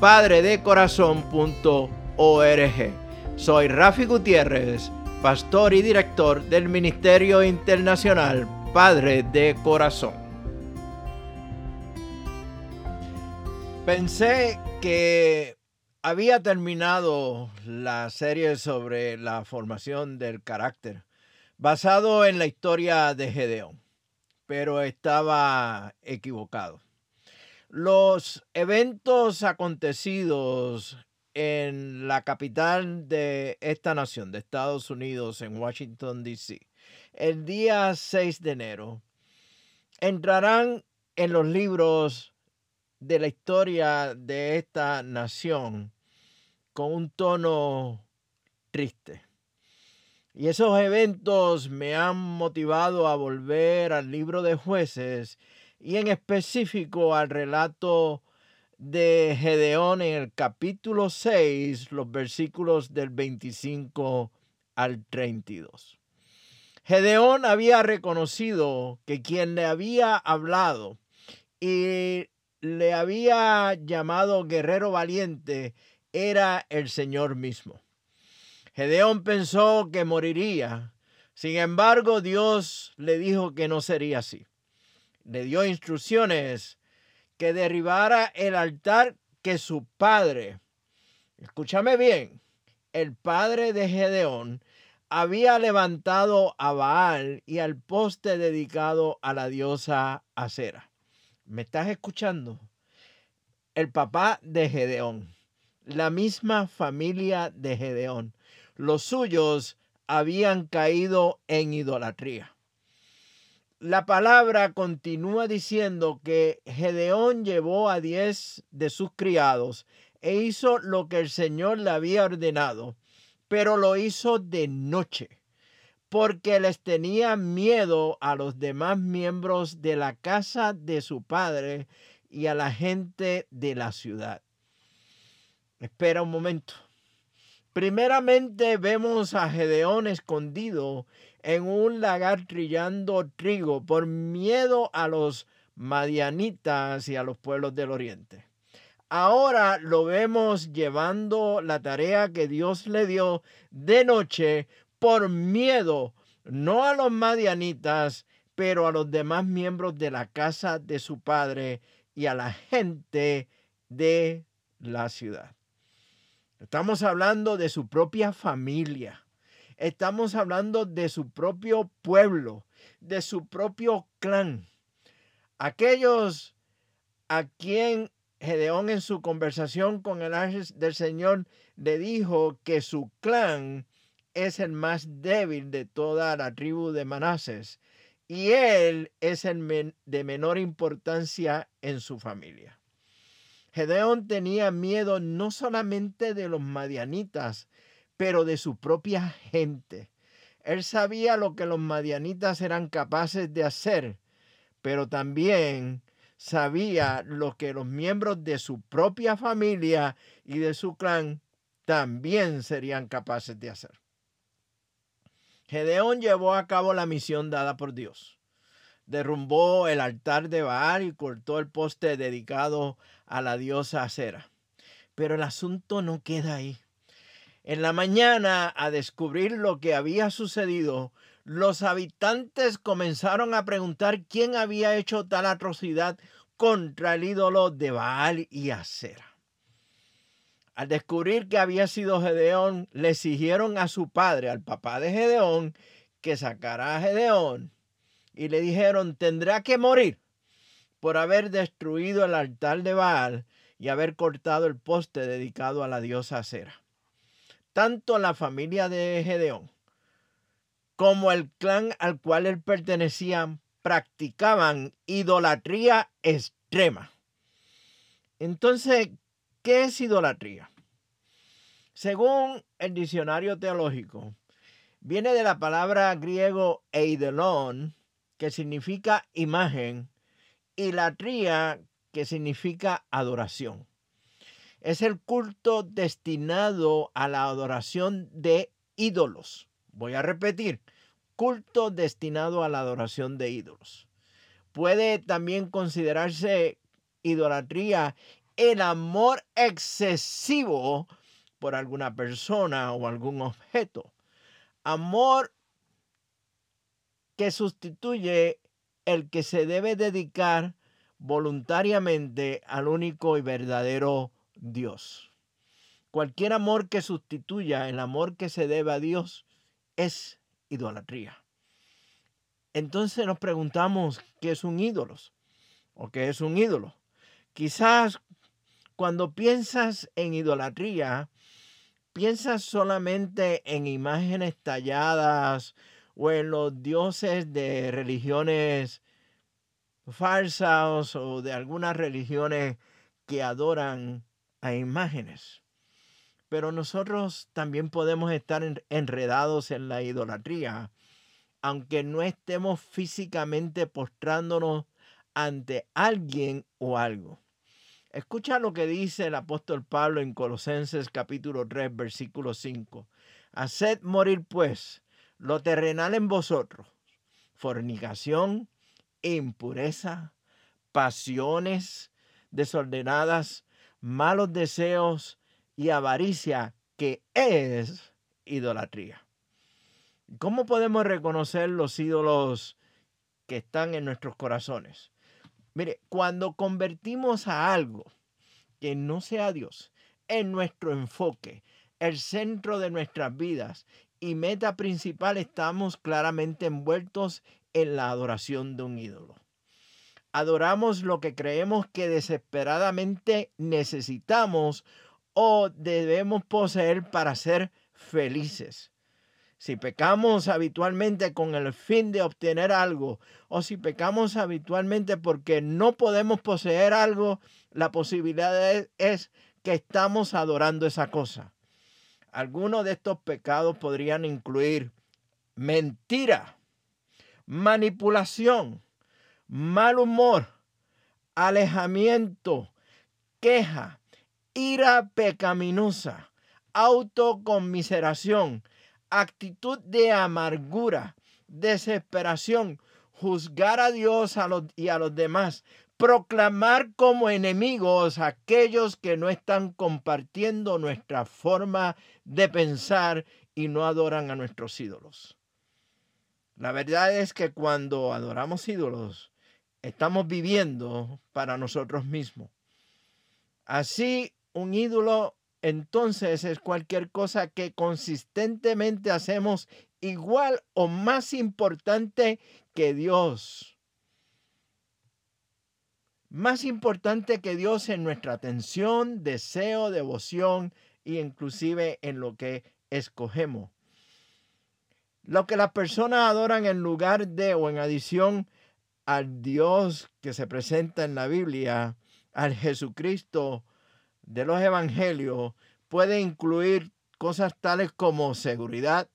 www.padredecorazon.org Soy Rafi Gutiérrez, pastor y director del Ministerio Internacional Padre de Corazón. Pensé que había terminado la serie sobre la formación del carácter, basado en la historia de Gedeón, pero estaba equivocado. Los eventos acontecidos en la capital de esta nación, de Estados Unidos, en Washington, D.C., el día 6 de enero, entrarán en los libros de la historia de esta nación con un tono triste. Y esos eventos me han motivado a volver al libro de jueces y en específico al relato de Gedeón en el capítulo 6, los versículos del 25 al 32. Gedeón había reconocido que quien le había hablado y le había llamado guerrero valiente era el Señor mismo. Gedeón pensó que moriría. Sin embargo, Dios le dijo que no sería así. Le dio instrucciones que derribara el altar que su padre, escúchame bien, el padre de Gedeón había levantado a Baal y al poste dedicado a la diosa Acera. ¿Me estás escuchando? El papá de Gedeón, la misma familia de Gedeón. Los suyos habían caído en idolatría. La palabra continúa diciendo que Gedeón llevó a diez de sus criados e hizo lo que el Señor le había ordenado, pero lo hizo de noche porque les tenía miedo a los demás miembros de la casa de su padre y a la gente de la ciudad. Espera un momento. Primeramente vemos a Gedeón escondido en un lagar trillando trigo por miedo a los madianitas y a los pueblos del oriente. Ahora lo vemos llevando la tarea que Dios le dio de noche por miedo, no a los madianitas, pero a los demás miembros de la casa de su padre y a la gente de la ciudad. Estamos hablando de su propia familia. Estamos hablando de su propio pueblo, de su propio clan. Aquellos a quien Gedeón en su conversación con el ángel del Señor le dijo que su clan es el más débil de toda la tribu de Manases y él es el de menor importancia en su familia. Gedeón tenía miedo no solamente de los madianitas, pero de su propia gente. Él sabía lo que los madianitas eran capaces de hacer, pero también sabía lo que los miembros de su propia familia y de su clan también serían capaces de hacer. Gedeón llevó a cabo la misión dada por Dios. Derrumbó el altar de Baal y cortó el poste dedicado a la diosa Acera. Pero el asunto no queda ahí. En la mañana, a descubrir lo que había sucedido, los habitantes comenzaron a preguntar quién había hecho tal atrocidad contra el ídolo de Baal y Acera. Al descubrir que había sido Gedeón, le exigieron a su padre, al papá de Gedeón, que sacara a Gedeón. Y le dijeron, tendrá que morir por haber destruido el altar de Baal y haber cortado el poste dedicado a la diosa Cera. Tanto la familia de Gedeón como el clan al cual él pertenecía practicaban idolatría extrema. Entonces, ¿qué es idolatría? Según el diccionario teológico, viene de la palabra griego eidelon, que significa imagen, y latría, que significa adoración. Es el culto destinado a la adoración de ídolos. Voy a repetir, culto destinado a la adoración de ídolos. Puede también considerarse idolatría el amor excesivo por alguna persona o algún objeto. Amor que sustituye el que se debe dedicar voluntariamente al único y verdadero Dios. Cualquier amor que sustituya el amor que se debe a Dios es idolatría. Entonces nos preguntamos qué es un ídolo o qué es un ídolo. Quizás cuando piensas en idolatría, piensas solamente en imágenes talladas o en los dioses de religiones falsas o de algunas religiones que adoran a imágenes. Pero nosotros también podemos estar enredados en la idolatría, aunque no estemos físicamente postrándonos ante alguien o algo. Escucha lo que dice el apóstol Pablo en Colosenses capítulo 3, versículo 5. Haced morir pues lo terrenal en vosotros, fornicación, impureza, pasiones desordenadas, malos deseos y avaricia, que es idolatría. ¿Cómo podemos reconocer los ídolos que están en nuestros corazones? Mire, cuando convertimos a algo que no sea Dios en nuestro enfoque, el centro de nuestras vidas y meta principal, estamos claramente envueltos en la adoración de un ídolo. Adoramos lo que creemos que desesperadamente necesitamos o debemos poseer para ser felices. Si pecamos habitualmente con el fin de obtener algo o si pecamos habitualmente porque no podemos poseer algo, la posibilidad es, que estamos adorando esa cosa. Algunos de estos pecados podrían incluir mentira, manipulación, mal humor, alejamiento, queja, ira pecaminosa, autoconmiseración, actitud de amargura, desesperación, juzgar a Dios y a los demás, proclamar como enemigos a aquellos que no están compartiendo nuestra forma de pensar y no adoran a nuestros ídolos. La verdad es que cuando adoramos ídolos, estamos viviendo para nosotros mismos. Así, un ídolo entonces es cualquier cosa que consistentemente hacemos igual o más importante que Dios. Más importante que Dios en nuestra atención, deseo, devoción e inclusive en lo que escogemos. Lo que las personas adoran en lugar de o en adición al Dios que se presenta en la Biblia, al Jesucristo de los evangelios puede incluir cosas tales como seguridad,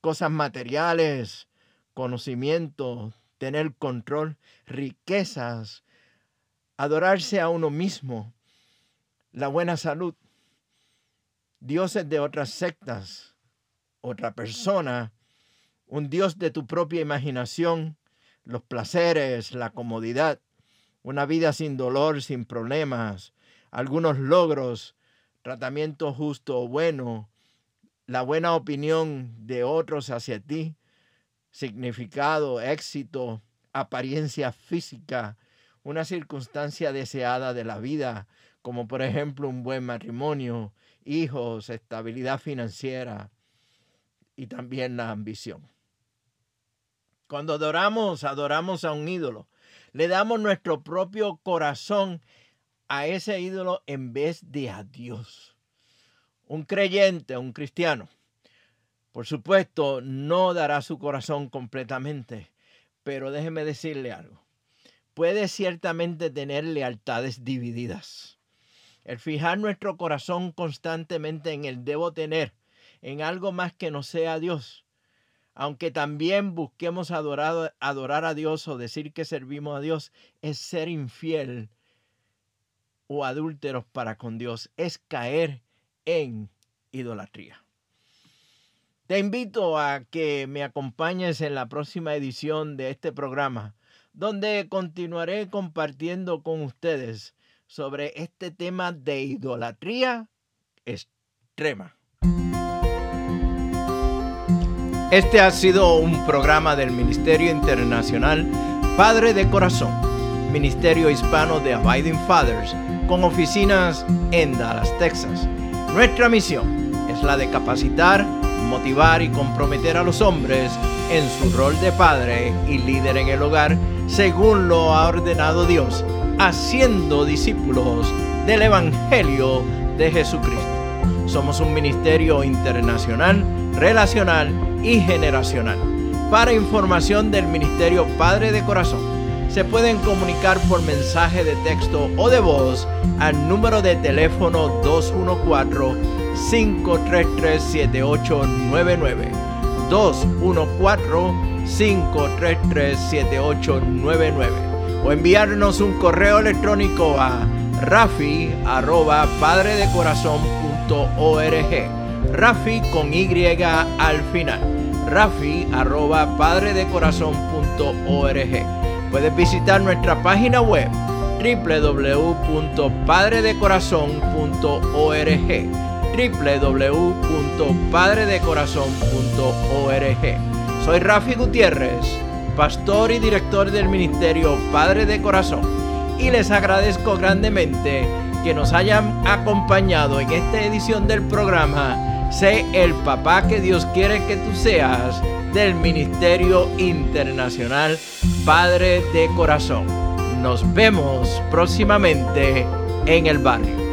cosas materiales, conocimiento, tener control, riquezas, adorarse a uno mismo, la buena salud, dioses de otras sectas, otra persona, un dios de tu propia imaginación, los placeres, la comodidad, una vida sin dolor, sin problemas, algunos logros, tratamiento justo o bueno, la buena opinión de otros hacia ti, significado, éxito, apariencia física, una circunstancia deseada de la vida, como por ejemplo un buen matrimonio, hijos, estabilidad financiera y también la ambición. Cuando adoramos, adoramos a un ídolo. Le damos nuestro propio corazón a ese ídolo en vez de a Dios. Un creyente, un cristiano, por supuesto, no dará su corazón completamente, pero déjeme decirle algo. Puede ciertamente tener lealtades divididas. El fijar nuestro corazón constantemente en el debo tener, en algo más que no sea Dios, aunque también busquemos adorar, a Dios o decir que servimos a Dios, es ser infiel o adúlteros para con Dios, es caer en idolatría. Te invito a que me acompañes en la próxima edición de este programa, donde continuaré compartiendo con ustedes sobre este tema de idolatría extrema. Este ha sido un programa del Ministerio Internacional Padre de Corazón, Ministerio Hispano de Abiding Fathers, con oficinas en Dallas, Texas. Nuestra misión es la de capacitar, motivar y comprometer a los hombres en su rol de padre y líder en el hogar, según lo ha ordenado Dios, haciendo discípulos del Evangelio de Jesucristo. Somos un ministerio internacional, relacional y generacional. Para información del Ministerio Padre de Corazón, se pueden comunicar por mensaje de texto o de voz al número de teléfono 214-533-7899. 214-533-7899. O enviarnos un correo electrónico a rafi arroba Rafi con Y al final. Rafi arroba padredecorazon.org. Puedes visitar nuestra página web www.padredecorazon.org www.padredecorazon.org Soy Rafi Gutiérrez, pastor y director del ministerio Padre de Corazón, y les agradezco grandemente que nos hayan acompañado en esta edición del programa Sé el papá que Dios quiere que tú seas del Ministerio Internacional Padre de Corazón. Nos vemos próximamente en el barrio.